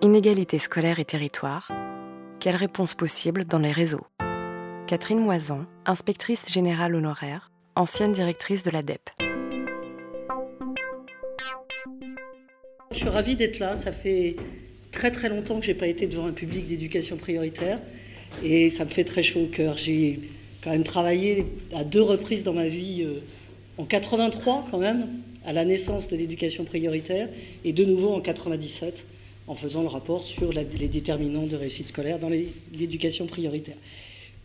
Inégalité scolaire et territoire. Quelle réponse possible dans les réseaux? Catherine Moisan, inspectrice générale honoraire, ancienne directrice de l'ADEP. Je suis ravie d'être là. Ça fait très très longtemps que je n'ai pas été devant un public d'éducation prioritaire et ça me fait très chaud au cœur. J'ai quand même travaillé à deux reprises dans ma vie, euh, en 83 quand même, à la naissance de l'éducation prioritaire et de nouveau en 97 en faisant le rapport sur les déterminants de réussite scolaire dans l'éducation prioritaire.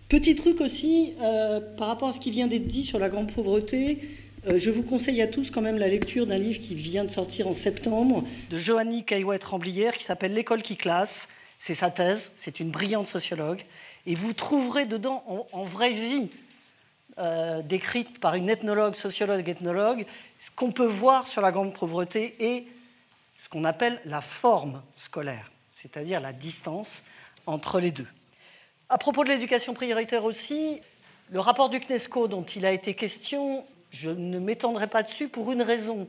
Petit truc aussi, euh, par rapport à ce qui vient d'être dit sur la grande pauvreté, euh, je vous conseille à tous quand même la lecture d'un livre qui vient de sortir en septembre de Johanny Caillouette-Ramblière qui s'appelle L'école qui classe. C'est sa thèse, c'est une brillante sociologue. Et vous trouverez dedans, en, vraie vie, euh, décrite par une ethnologue, sociologue, ethnologue, ce qu'on peut voir sur la grande pauvreté et ce qu'on appelle la forme scolaire, c'est-à-dire la distance entre les deux. À propos de l'éducation prioritaire aussi, le rapport du CNESCO dont il a été question, je ne m'étendrai pas dessus pour une raison.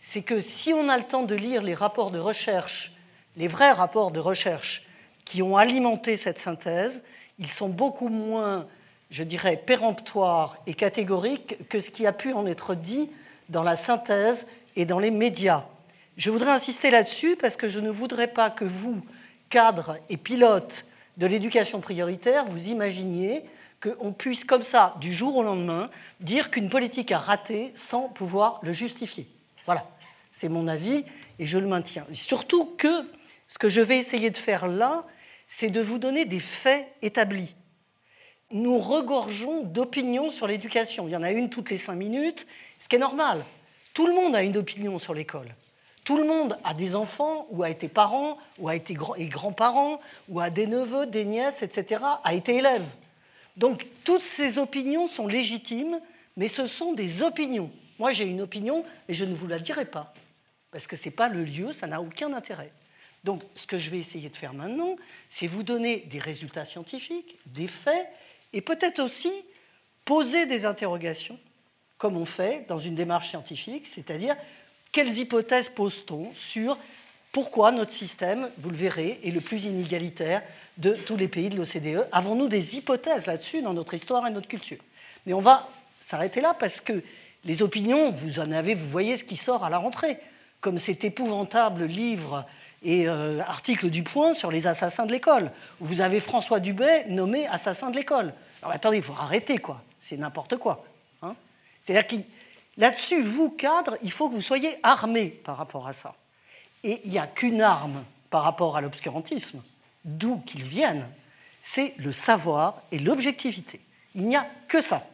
C'est que si on a le temps de lire les rapports de recherche, les vrais rapports de recherche qui ont alimenté cette synthèse, ils sont beaucoup moins, je dirais, péremptoires et catégoriques que ce qui a pu en être dit dans la synthèse et dans les médias. Je voudrais insister là-dessus parce que je ne voudrais pas que vous, cadres et pilotes de l'éducation prioritaire, vous imaginiez qu'on puisse comme ça, du jour au lendemain, dire qu'une politique a raté sans pouvoir le justifier. Voilà, c'est mon avis et je le maintiens. surtout que ce que je vais essayer de faire là, c'est de vous donner des faits établis. Nous regorgeons d'opinions sur l'éducation. Il y en a une toutes les cinq minutes, ce qui est normal. Tout le monde a une opinion sur l'école. Tout le monde a des enfants, ou a été parent, ou a été grands-parents, ou a des neveux, des nièces, etc., a été élève. Donc toutes ces opinions sont légitimes, mais ce sont des opinions. Moi j'ai une opinion, mais je ne vous la dirai pas, parce que ce n'est pas le lieu, ça n'a aucun intérêt. Donc ce que je vais essayer de faire maintenant, c'est vous donner des résultats scientifiques, des faits, et peut-être aussi poser des interrogations, comme on fait dans une démarche scientifique, c'est-à-dire quelles hypothèses pose-t-on sur pourquoi notre système, vous le verrez, est le plus inégalitaire de tous les pays de l'OCDE Avons-nous des hypothèses là-dessus dans notre histoire et notre culture? Mais on va s'arrêter là parce que les opinions, vous en avez, vous voyez ce qui sort à la rentrée, comme cet épouvantable livre et euh, article du Point sur les assassins de l'école, où vous avez François Dubé nommé assassin de l'école. Attendez, il faut arrêter, quoi. C'est n'importe quoi. Hein C'est-à-dire qu'il Là-dessus, vous, cadres, il faut que vous soyez armés par rapport à ça. Et il n'y a qu'une arme par rapport à l'obscurantisme, d'où qu'il vienne, c'est le savoir et l'objectivité. Il n'y a que ça.